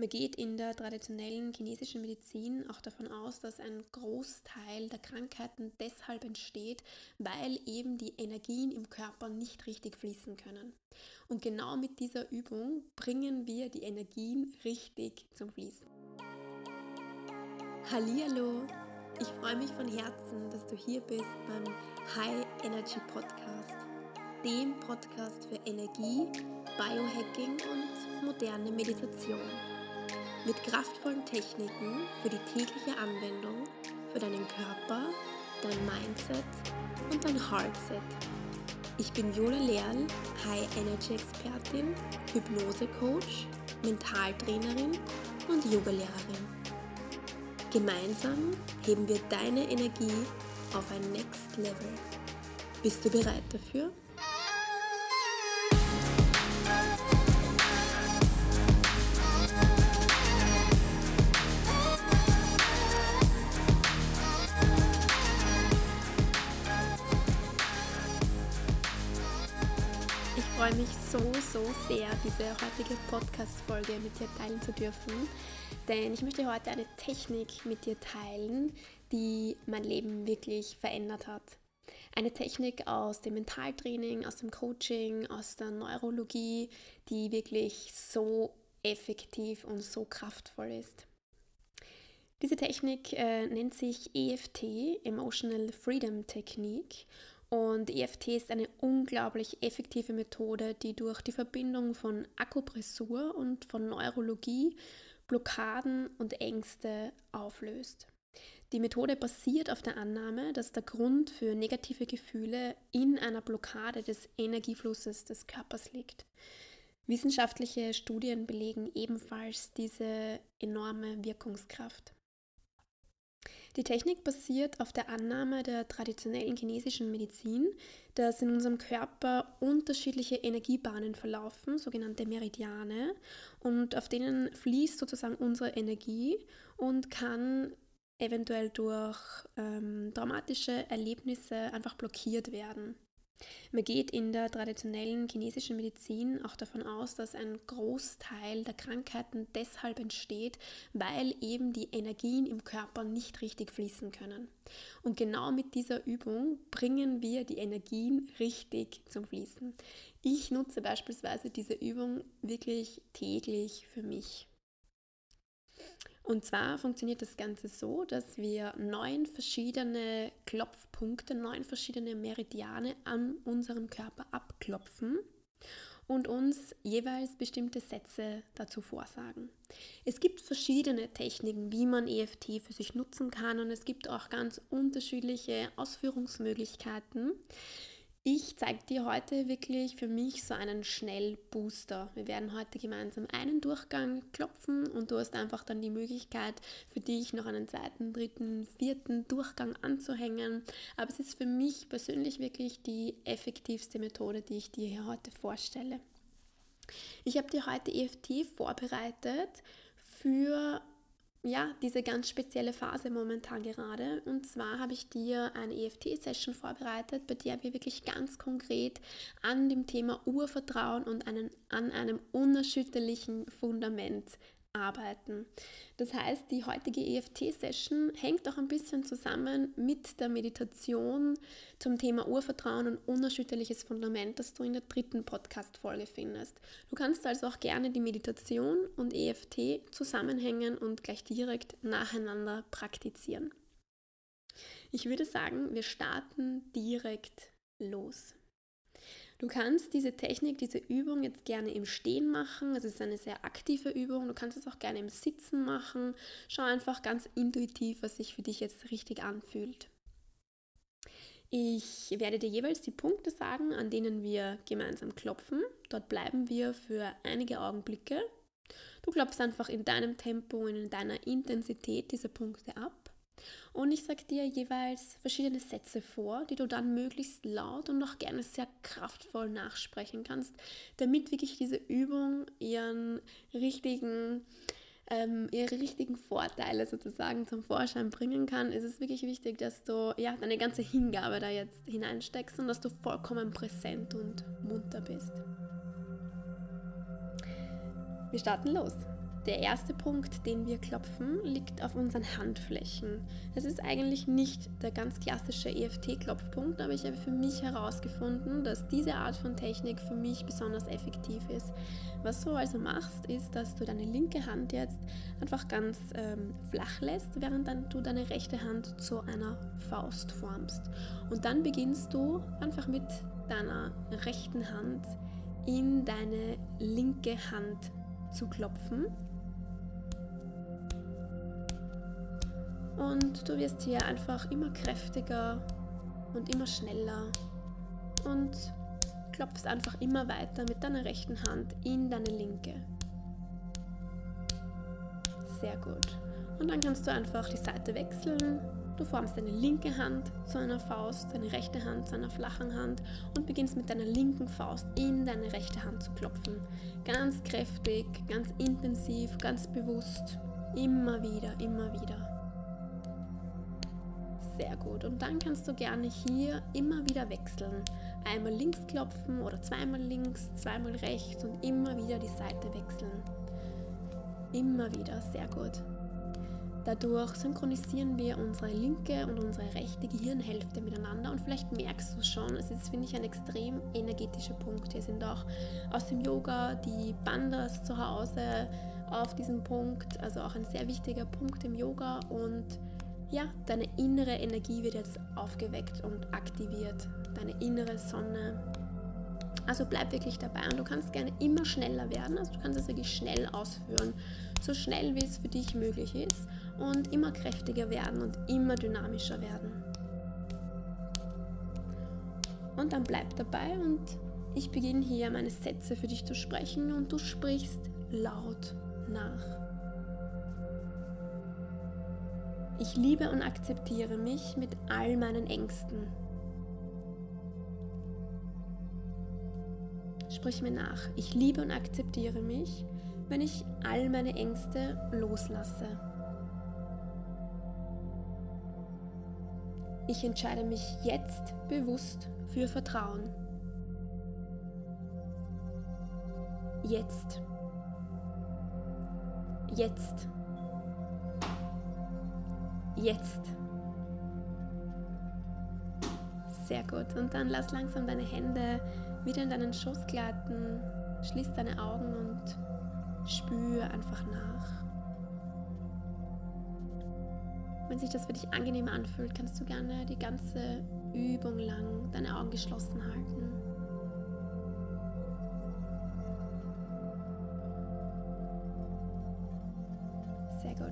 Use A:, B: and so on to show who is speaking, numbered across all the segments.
A: Man geht in der traditionellen chinesischen Medizin auch davon aus, dass ein Großteil der Krankheiten deshalb entsteht, weil eben die Energien im Körper nicht richtig fließen können. Und genau mit dieser Übung bringen wir die Energien richtig zum Fließen. Hallihallo! Ich freue mich von Herzen, dass du hier bist beim High Energy Podcast, dem Podcast für Energie, Biohacking und moderne Meditation mit kraftvollen Techniken für die tägliche Anwendung für deinen Körper, dein Mindset und dein Heartset. Ich bin Jola Lerl, High Energy Expertin, Hypnose Coach, Mentaltrainerin und Yogalehrerin. Gemeinsam heben wir deine Energie auf ein Next Level. Bist du bereit dafür? So, so sehr, diese heutige Podcast-Folge mit dir teilen zu dürfen. Denn ich möchte heute eine Technik mit dir teilen, die mein Leben wirklich verändert hat. Eine Technik aus dem Mentaltraining, aus dem Coaching, aus der Neurologie, die wirklich so effektiv und so kraftvoll ist. Diese Technik äh, nennt sich EFT, Emotional Freedom Technique, und EFT ist eine unglaublich effektive Methode, die durch die Verbindung von Akupressur und von Neurologie Blockaden und Ängste auflöst. Die Methode basiert auf der Annahme, dass der Grund für negative Gefühle in einer Blockade des Energieflusses des Körpers liegt. Wissenschaftliche Studien belegen ebenfalls diese enorme Wirkungskraft. Die Technik basiert auf der Annahme der traditionellen chinesischen Medizin, dass in unserem Körper unterschiedliche Energiebahnen verlaufen, sogenannte Meridiane, und auf denen fließt sozusagen unsere Energie und kann eventuell durch ähm, traumatische Erlebnisse einfach blockiert werden. Man geht in der traditionellen chinesischen Medizin auch davon aus, dass ein Großteil der Krankheiten deshalb entsteht, weil eben die Energien im Körper nicht richtig fließen können. Und genau mit dieser Übung bringen wir die Energien richtig zum Fließen. Ich nutze beispielsweise diese Übung wirklich täglich für mich. Und zwar funktioniert das Ganze so, dass wir neun verschiedene Klopfpunkte, neun verschiedene Meridiane an unserem Körper abklopfen und uns jeweils bestimmte Sätze dazu vorsagen. Es gibt verschiedene Techniken, wie man EFT für sich nutzen kann und es gibt auch ganz unterschiedliche Ausführungsmöglichkeiten. Ich zeige dir heute wirklich für mich so einen Schnellbooster. Wir werden heute gemeinsam einen Durchgang klopfen und du hast einfach dann die Möglichkeit für dich noch einen zweiten, dritten, vierten Durchgang anzuhängen. Aber es ist für mich persönlich wirklich die effektivste Methode, die ich dir hier heute vorstelle. Ich habe dir heute EFT vorbereitet für ja, diese ganz spezielle Phase momentan gerade. Und zwar habe ich dir eine EFT-Session vorbereitet, bei der wir wirklich ganz konkret an dem Thema Urvertrauen und einen, an einem unerschütterlichen Fundament arbeiten. Das heißt, die heutige EFT-Session hängt auch ein bisschen zusammen mit der Meditation zum Thema Urvertrauen und unerschütterliches Fundament, das du in der dritten Podcast-Folge findest. Du kannst also auch gerne die Meditation und EFT zusammenhängen und gleich direkt nacheinander praktizieren. Ich würde sagen, wir starten direkt los. Du kannst diese Technik, diese Übung jetzt gerne im Stehen machen. Es ist eine sehr aktive Übung. Du kannst es auch gerne im Sitzen machen. Schau einfach ganz intuitiv, was sich für dich jetzt richtig anfühlt. Ich werde dir jeweils die Punkte sagen, an denen wir gemeinsam klopfen. Dort bleiben wir für einige Augenblicke. Du klopfst einfach in deinem Tempo und in deiner Intensität diese Punkte ab. Und ich sage dir jeweils verschiedene Sätze vor, die du dann möglichst laut und auch gerne sehr kraftvoll nachsprechen kannst, damit wirklich diese Übung ihren richtigen, ähm, ihre richtigen Vorteile sozusagen zum Vorschein bringen kann, ist es wirklich wichtig, dass du ja, deine ganze Hingabe da jetzt hineinsteckst und dass du vollkommen präsent und munter bist. Wir starten los. Der erste Punkt, den wir klopfen, liegt auf unseren Handflächen. Es ist eigentlich nicht der ganz klassische EFT-Klopfpunkt, aber ich habe für mich herausgefunden, dass diese Art von Technik für mich besonders effektiv ist. Was du also machst, ist, dass du deine linke Hand jetzt einfach ganz ähm, flach lässt, während dann du deine rechte Hand zu einer Faust formst. Und dann beginnst du einfach mit deiner rechten Hand in deine linke Hand zu klopfen Und du wirst hier einfach immer kräftiger und immer schneller und klopfst einfach immer weiter mit deiner rechten Hand in deine linke. Sehr gut. Und dann kannst du einfach die Seite wechseln. Du formst deine linke Hand zu einer Faust, deine rechte Hand zu einer flachen Hand und beginnst mit deiner linken Faust in deine rechte Hand zu klopfen. Ganz kräftig, ganz intensiv, ganz bewusst. Immer wieder, immer wieder. Sehr gut. Und dann kannst du gerne hier immer wieder wechseln. Einmal links klopfen oder zweimal links, zweimal rechts und immer wieder die Seite wechseln. Immer wieder, sehr gut. Dadurch synchronisieren wir unsere linke und unsere rechte Gehirnhälfte miteinander und vielleicht merkst du schon, es ist, finde ich, ein extrem energetischer Punkt. Hier sind auch aus dem Yoga die Bandas zu Hause auf diesem Punkt, also auch ein sehr wichtiger Punkt im Yoga und ja, deine innere Energie wird jetzt aufgeweckt und aktiviert. Deine innere Sonne. Also bleib wirklich dabei und du kannst gerne immer schneller werden. Also du kannst es wirklich schnell ausführen. So schnell wie es für dich möglich ist. Und immer kräftiger werden und immer dynamischer werden. Und dann bleib dabei und ich beginne hier meine Sätze für dich zu sprechen und du sprichst laut nach. Ich liebe und akzeptiere mich mit all meinen Ängsten. Sprich mir nach. Ich liebe und akzeptiere mich, wenn ich all meine Ängste loslasse. Ich entscheide mich jetzt bewusst für Vertrauen. Jetzt. Jetzt jetzt. Sehr gut. Und dann lass langsam deine Hände wieder in deinen Schoß gleiten. Schließ deine Augen und spüre einfach nach. Wenn sich das für dich angenehm anfühlt, kannst du gerne die ganze Übung lang deine Augen geschlossen halten.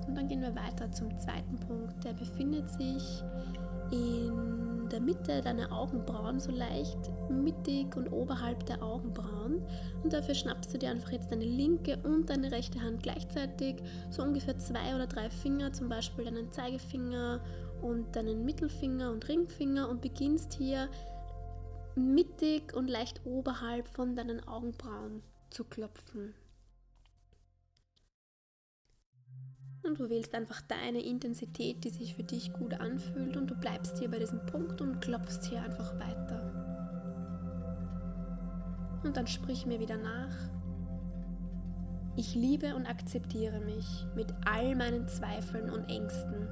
A: Und dann gehen wir weiter zum zweiten Punkt. Der befindet sich in der Mitte deiner Augenbrauen, so leicht mittig und oberhalb der Augenbrauen. Und dafür schnappst du dir einfach jetzt deine linke und deine rechte Hand gleichzeitig, so ungefähr zwei oder drei Finger, zum Beispiel deinen Zeigefinger und deinen Mittelfinger und Ringfinger und beginnst hier mittig und leicht oberhalb von deinen Augenbrauen zu klopfen. Und du wählst einfach deine Intensität, die sich für dich gut anfühlt und du bleibst hier bei diesem Punkt und klopfst hier einfach weiter. Und dann sprich mir wieder nach. Ich liebe und akzeptiere mich mit all meinen Zweifeln und Ängsten.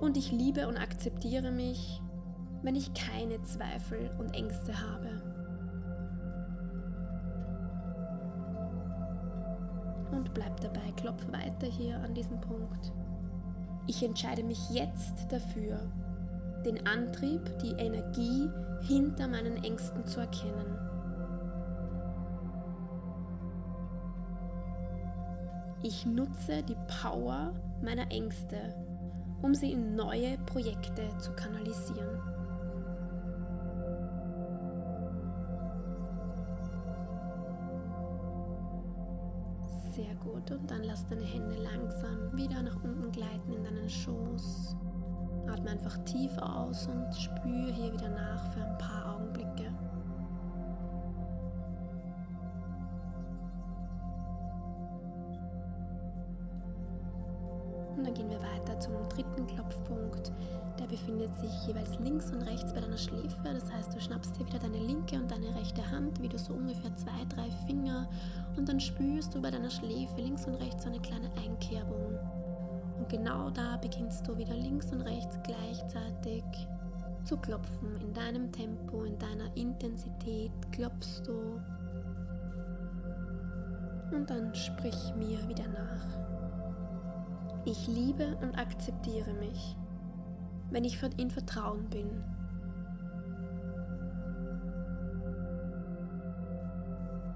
A: Und ich liebe und akzeptiere mich, wenn ich keine Zweifel und Ängste habe. Und bleib dabei, klopf weiter hier an diesem Punkt. Ich entscheide mich jetzt dafür, den Antrieb, die Energie hinter meinen Ängsten zu erkennen. Ich nutze die Power meiner Ängste, um sie in neue Projekte zu kanalisieren. Und dann lass deine Hände langsam wieder nach unten gleiten in deinen Schoß. Atme einfach tief aus und spüre hier wieder nach für ein paar Augenblicke. Und dann gehen wir weiter zum dritten Klopfpunkt. Der befindet sich jeweils links und rechts bei deiner Schläfe. Das heißt, du schnappst dir wieder deine linke und deine rechte Hand, wie du so ungefähr zwei, drei Finger und dann spürst du bei deiner Schläfe links und rechts so eine kleine Einkerbung. Und genau da beginnst du wieder links und rechts gleichzeitig zu klopfen. In deinem Tempo, in deiner Intensität klopfst du. Und dann sprich mir wieder nach. Ich liebe und akzeptiere mich, wenn ich in Vertrauen bin.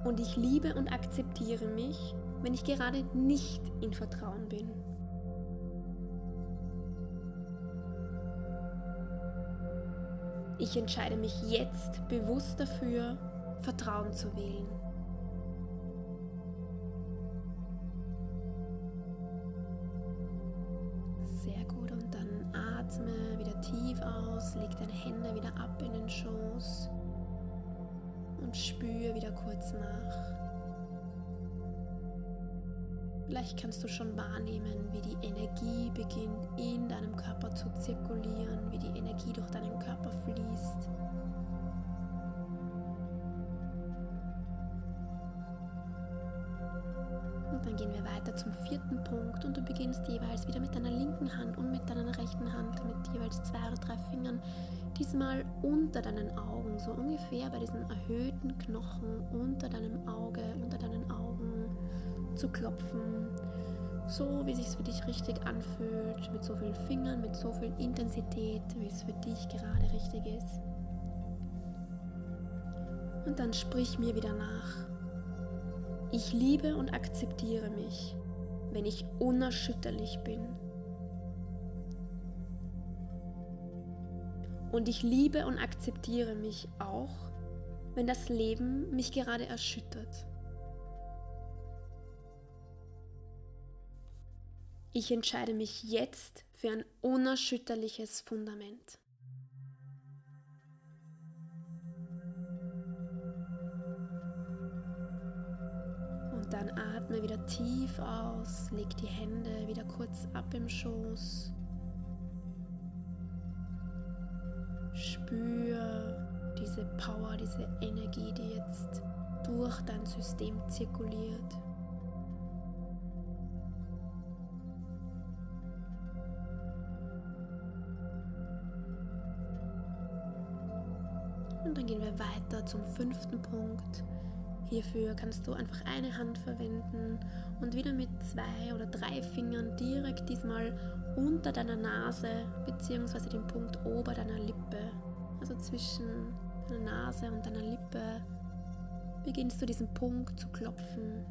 A: Und ich liebe und akzeptiere mich, wenn ich gerade nicht in Vertrauen bin. Ich entscheide mich jetzt bewusst dafür, Vertrauen zu wählen. Zirkulieren, wie die Energie durch deinen Körper fließt. Dann gehen wir weiter zum vierten Punkt und du beginnst jeweils wieder mit deiner linken Hand und mit deiner rechten Hand mit jeweils zwei oder drei Fingern, diesmal unter deinen Augen, so ungefähr bei diesen erhöhten Knochen unter deinem Auge, unter deinen Augen zu klopfen. So wie es für dich richtig anfühlt, mit so vielen Fingern, mit so viel Intensität, wie es für dich gerade richtig ist. Und dann sprich mir wieder nach. Ich liebe und akzeptiere mich, wenn ich unerschütterlich bin. Und ich liebe und akzeptiere mich auch, wenn das Leben mich gerade erschüttert. Ich entscheide mich jetzt für ein unerschütterliches Fundament. Dann atme wieder tief aus, leg die Hände wieder kurz ab im Schoß. Spür diese Power, diese Energie, die jetzt durch dein System zirkuliert. Weiter zum fünften Punkt. Hierfür kannst du einfach eine Hand verwenden und wieder mit zwei oder drei Fingern direkt diesmal unter deiner Nase bzw. dem Punkt ober deiner Lippe, also zwischen deiner Nase und deiner Lippe, beginnst du diesen Punkt zu klopfen.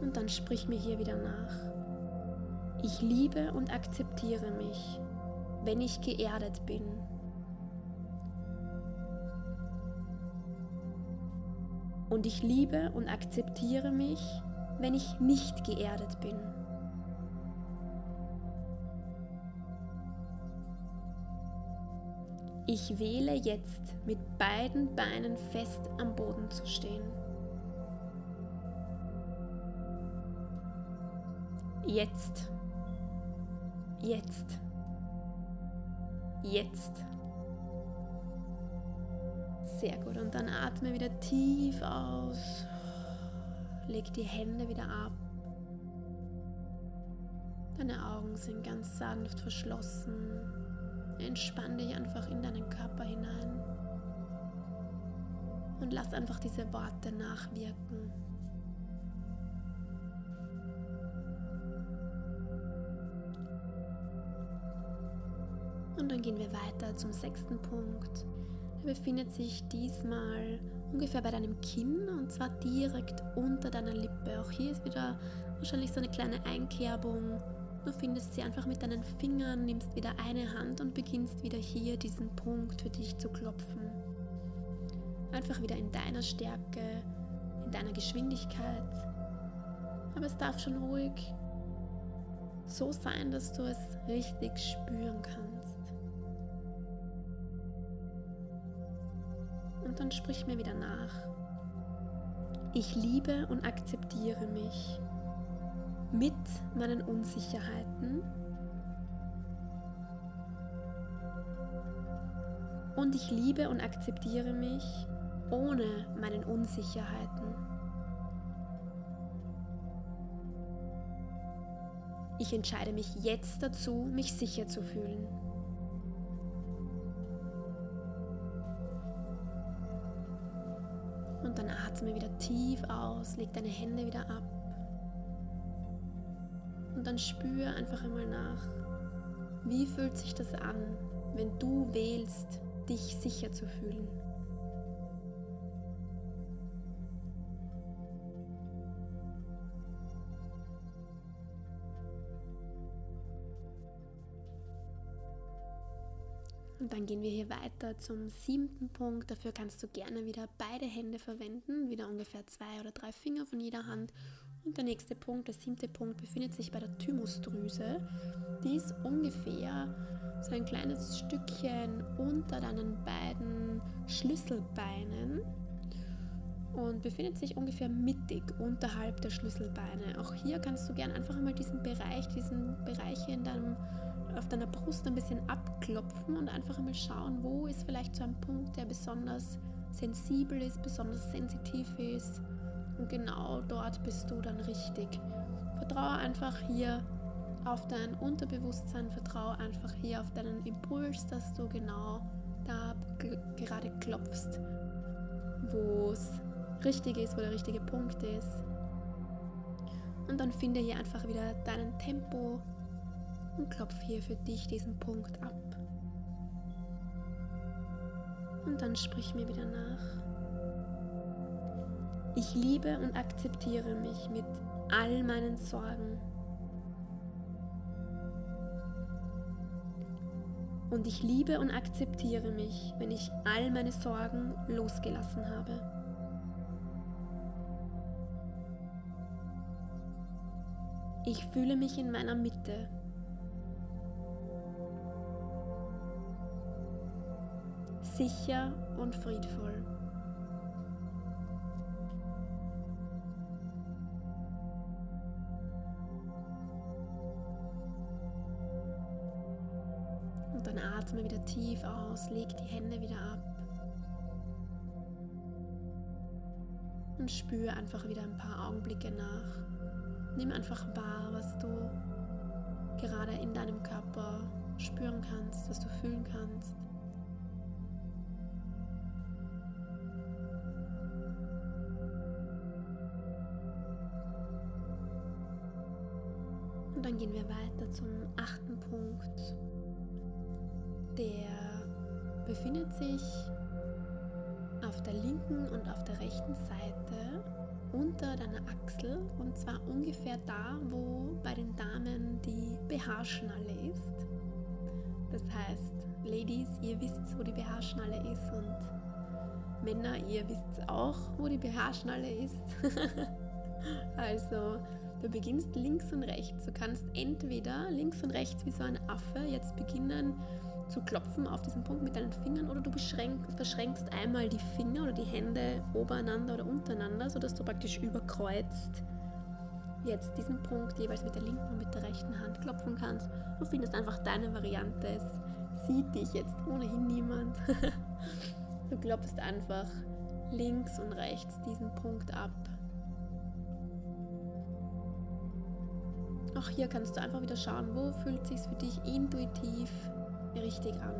A: Und dann sprich mir hier wieder nach. Ich liebe und akzeptiere mich, wenn ich geerdet bin Und ich liebe und akzeptiere mich, wenn ich nicht geerdet bin. Ich wähle jetzt mit beiden Beinen fest am Boden zu stehen. Jetzt. Jetzt. Jetzt. Sehr gut. Und dann atme wieder tief aus. Leg die Hände wieder ab. Deine Augen sind ganz sanft verschlossen. Entspann dich einfach in deinen Körper hinein. Und lass einfach diese Worte nachwirken. Und dann gehen wir weiter zum sechsten Punkt. Befindet sich diesmal ungefähr bei deinem Kinn und zwar direkt unter deiner Lippe. Auch hier ist wieder wahrscheinlich so eine kleine Einkerbung. Du findest sie einfach mit deinen Fingern, nimmst wieder eine Hand und beginnst wieder hier diesen Punkt für dich zu klopfen. Einfach wieder in deiner Stärke, in deiner Geschwindigkeit. Aber es darf schon ruhig so sein, dass du es richtig spüren kannst. Und dann sprich mir wieder nach. Ich liebe und akzeptiere mich, mit meinen Unsicherheiten und ich liebe und akzeptiere mich ohne meinen Unsicherheiten. Ich entscheide mich jetzt dazu, mich sicher zu fühlen. Atme wieder tief aus, leg deine Hände wieder ab. Und dann spüre einfach einmal nach, wie fühlt sich das an, wenn du wählst, dich sicher zu fühlen. Und dann gehen wir hier weiter zum siebten Punkt. Dafür kannst du gerne wieder beide Hände verwenden, wieder ungefähr zwei oder drei Finger von jeder Hand. Und der nächste Punkt, der siebte Punkt, befindet sich bei der Thymusdrüse. Die ist ungefähr so ein kleines Stückchen unter deinen beiden Schlüsselbeinen und befindet sich ungefähr mittig unterhalb der Schlüsselbeine. Auch hier kannst du gerne einfach mal diesen Bereich, diesen Bereich in deinem auf deiner Brust ein bisschen abklopfen und einfach einmal schauen, wo ist vielleicht so ein Punkt, der besonders sensibel ist, besonders sensitiv ist. Und genau dort bist du dann richtig. Vertraue einfach hier auf dein Unterbewusstsein, vertraue einfach hier auf deinen Impuls, dass du genau da gerade klopfst, wo es richtig ist, wo der richtige Punkt ist. Und dann finde hier einfach wieder deinen Tempo, und klopf hier für dich diesen Punkt ab. Und dann sprich mir wieder nach. Ich liebe und akzeptiere mich mit all meinen Sorgen. Und ich liebe und akzeptiere mich, wenn ich all meine Sorgen losgelassen habe. Ich fühle mich in meiner Mitte sicher und friedvoll. Und dann atme wieder tief aus, leg die Hände wieder ab. Und spüre einfach wieder ein paar Augenblicke nach. Nimm einfach wahr, was du gerade in deinem Körper spüren kannst, was du fühlen kannst. Dann gehen wir weiter zum achten Punkt. Der befindet sich auf der linken und auf der rechten Seite unter deiner Achsel und zwar ungefähr da, wo bei den Damen die BH-Schnalle ist. Das heißt, Ladies, ihr wisst, wo die BH-Schnalle ist und Männer, ihr wisst auch, wo die BH-Schnalle ist. also Du beginnst links und rechts. Du kannst entweder links und rechts wie so ein Affe jetzt beginnen zu klopfen auf diesen Punkt mit deinen Fingern oder du verschränkst einmal die Finger oder die Hände obereinander oder untereinander, sodass du praktisch überkreuzt jetzt diesen Punkt jeweils mit der linken und mit der rechten Hand klopfen kannst. Du findest einfach deine Variante. Es sieht dich jetzt ohnehin niemand. du klopfst einfach links und rechts diesen Punkt ab. Auch hier kannst du einfach wieder schauen, wo fühlt sich für dich intuitiv richtig an.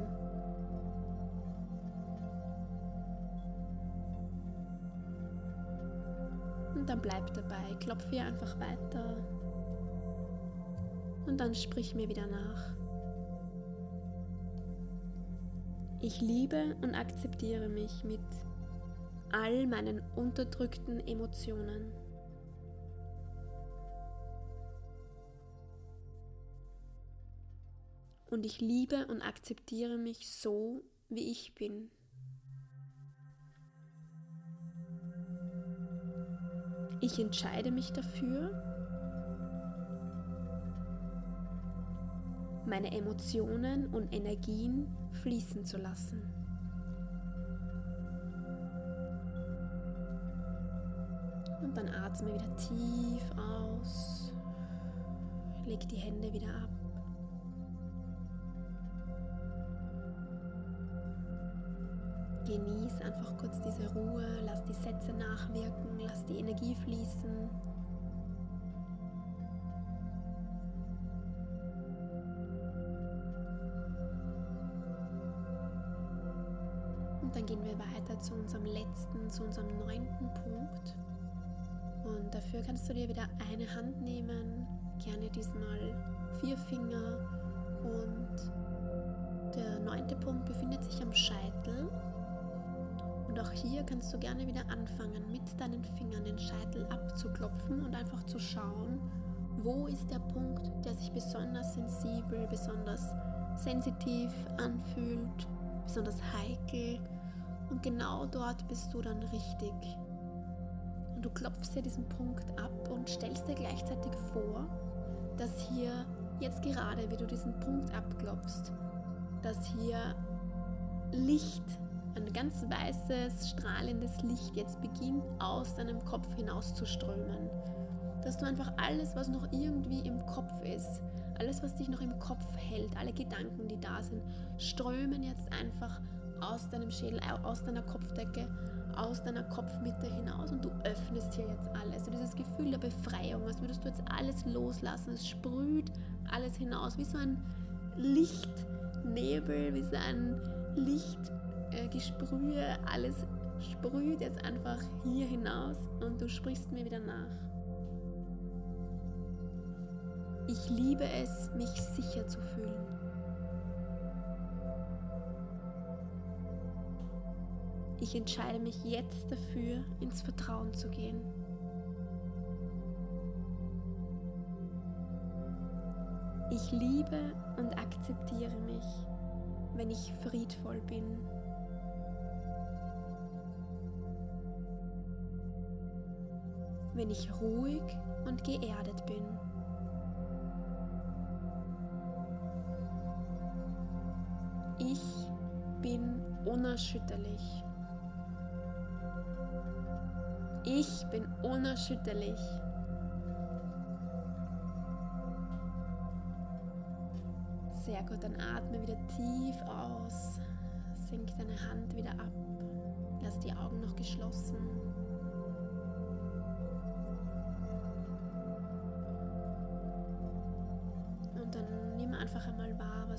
A: Und dann bleib dabei, klopf hier einfach weiter. Und dann sprich mir wieder nach. Ich liebe und akzeptiere mich mit all meinen unterdrückten Emotionen. Und ich liebe und akzeptiere mich so, wie ich bin. Ich entscheide mich dafür, meine Emotionen und Energien fließen zu lassen. Und dann atme wieder tief aus leg die Hände wieder ab. Genieß einfach kurz diese Ruhe, lass die Sätze nachwirken, lass die Energie fließen. Und dann gehen wir weiter zu unserem letzten, zu unserem neunten Punkt. Und dafür kannst du dir wieder eine Hand nehmen, gerne diesmal vier Finger. Und der neunte Punkt befindet sich am Scheitel. Und auch hier kannst du gerne wieder anfangen, mit deinen Fingern den Scheitel abzuklopfen und einfach zu schauen, wo ist der Punkt, der sich besonders sensibel, besonders sensitiv anfühlt, besonders heikel. Und genau dort bist du dann richtig. Und du klopfst dir diesen Punkt ab und stellst dir gleichzeitig vor, dass hier jetzt gerade, wie du diesen Punkt abklopfst, dass hier Licht, ein ganz weißes, strahlendes Licht jetzt beginnt aus deinem Kopf hinaus zu strömen. Dass du einfach alles, was noch irgendwie im Kopf ist, alles, was dich noch im Kopf hält, alle Gedanken, die da sind, strömen jetzt einfach aus deinem Schädel, aus deiner Kopfdecke aus deiner Kopfmitte hinaus und du öffnest hier jetzt alles. So dieses Gefühl der Befreiung, als würdest du jetzt alles loslassen. Es sprüht alles hinaus, wie so ein Lichtnebel, wie so ein Lichtgesprühe. Äh, alles sprüht jetzt einfach hier hinaus und du sprichst mir wieder nach. Ich liebe es, mich sicher zu fühlen. Ich entscheide mich jetzt dafür, ins Vertrauen zu gehen. Ich liebe und akzeptiere mich, wenn ich friedvoll bin. Wenn ich ruhig und geerdet bin. Ich bin unerschütterlich. Ich bin unerschütterlich. Sehr gut, dann atme wieder tief aus. Sink deine Hand wieder ab. Lass die Augen noch geschlossen.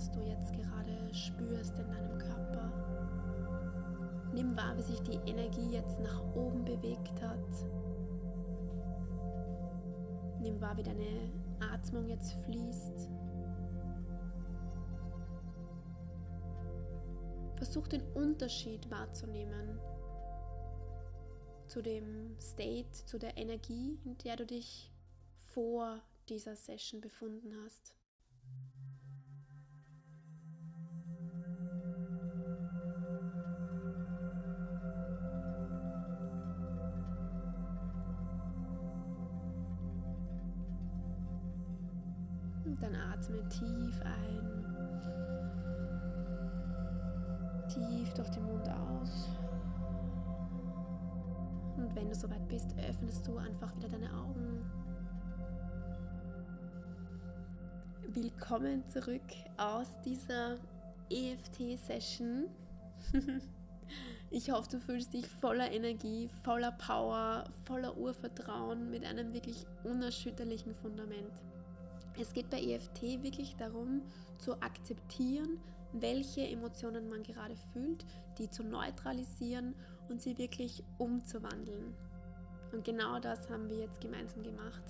A: Was du jetzt gerade spürst in deinem Körper. Nimm wahr, wie sich die Energie jetzt nach oben bewegt hat. Nimm wahr, wie deine Atmung jetzt fließt. Versuch den Unterschied wahrzunehmen zu dem State, zu der Energie, in der du dich vor dieser Session befunden hast. Tief ein. Tief durch den Mund aus. Und wenn du soweit bist, öffnest du einfach wieder deine Augen. Willkommen zurück aus dieser EFT-Session. Ich hoffe, du fühlst dich voller Energie, voller Power, voller Urvertrauen mit einem wirklich unerschütterlichen Fundament. Es geht bei EFT wirklich darum, zu akzeptieren, welche Emotionen man gerade fühlt, die zu neutralisieren und sie wirklich umzuwandeln. Und genau das haben wir jetzt gemeinsam gemacht.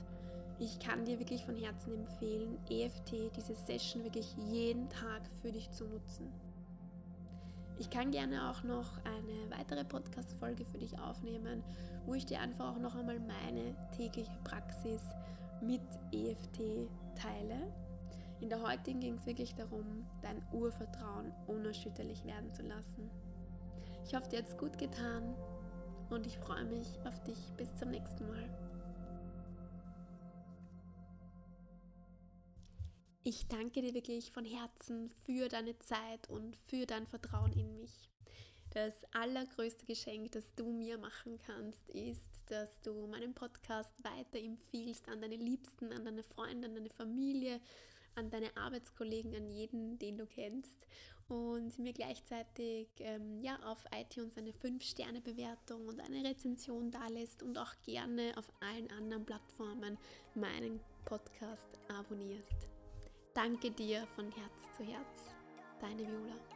A: Ich kann dir wirklich von Herzen empfehlen, EFT, diese Session wirklich jeden Tag für dich zu nutzen. Ich kann gerne auch noch eine weitere Podcast-Folge für dich aufnehmen, wo ich dir einfach auch noch einmal meine tägliche Praxis mit EFT teile. In der heutigen ging es wirklich darum, dein Urvertrauen unerschütterlich werden zu lassen. Ich hoffe, dir hat es gut getan und ich freue mich auf dich. Bis zum nächsten Mal. Ich danke dir wirklich von Herzen für deine Zeit und für dein Vertrauen in mich. Das allergrößte Geschenk, das du mir machen kannst, ist, dass du meinen Podcast weiterempfiehlst an deine Liebsten, an deine Freunde, an deine Familie, an deine Arbeitskollegen, an jeden, den du kennst und mir gleichzeitig ähm, ja, auf iTunes eine 5-Sterne-Bewertung und eine Rezension da lässt und auch gerne auf allen anderen Plattformen meinen Podcast abonnierst. Danke dir von Herz zu Herz. Deine Viola.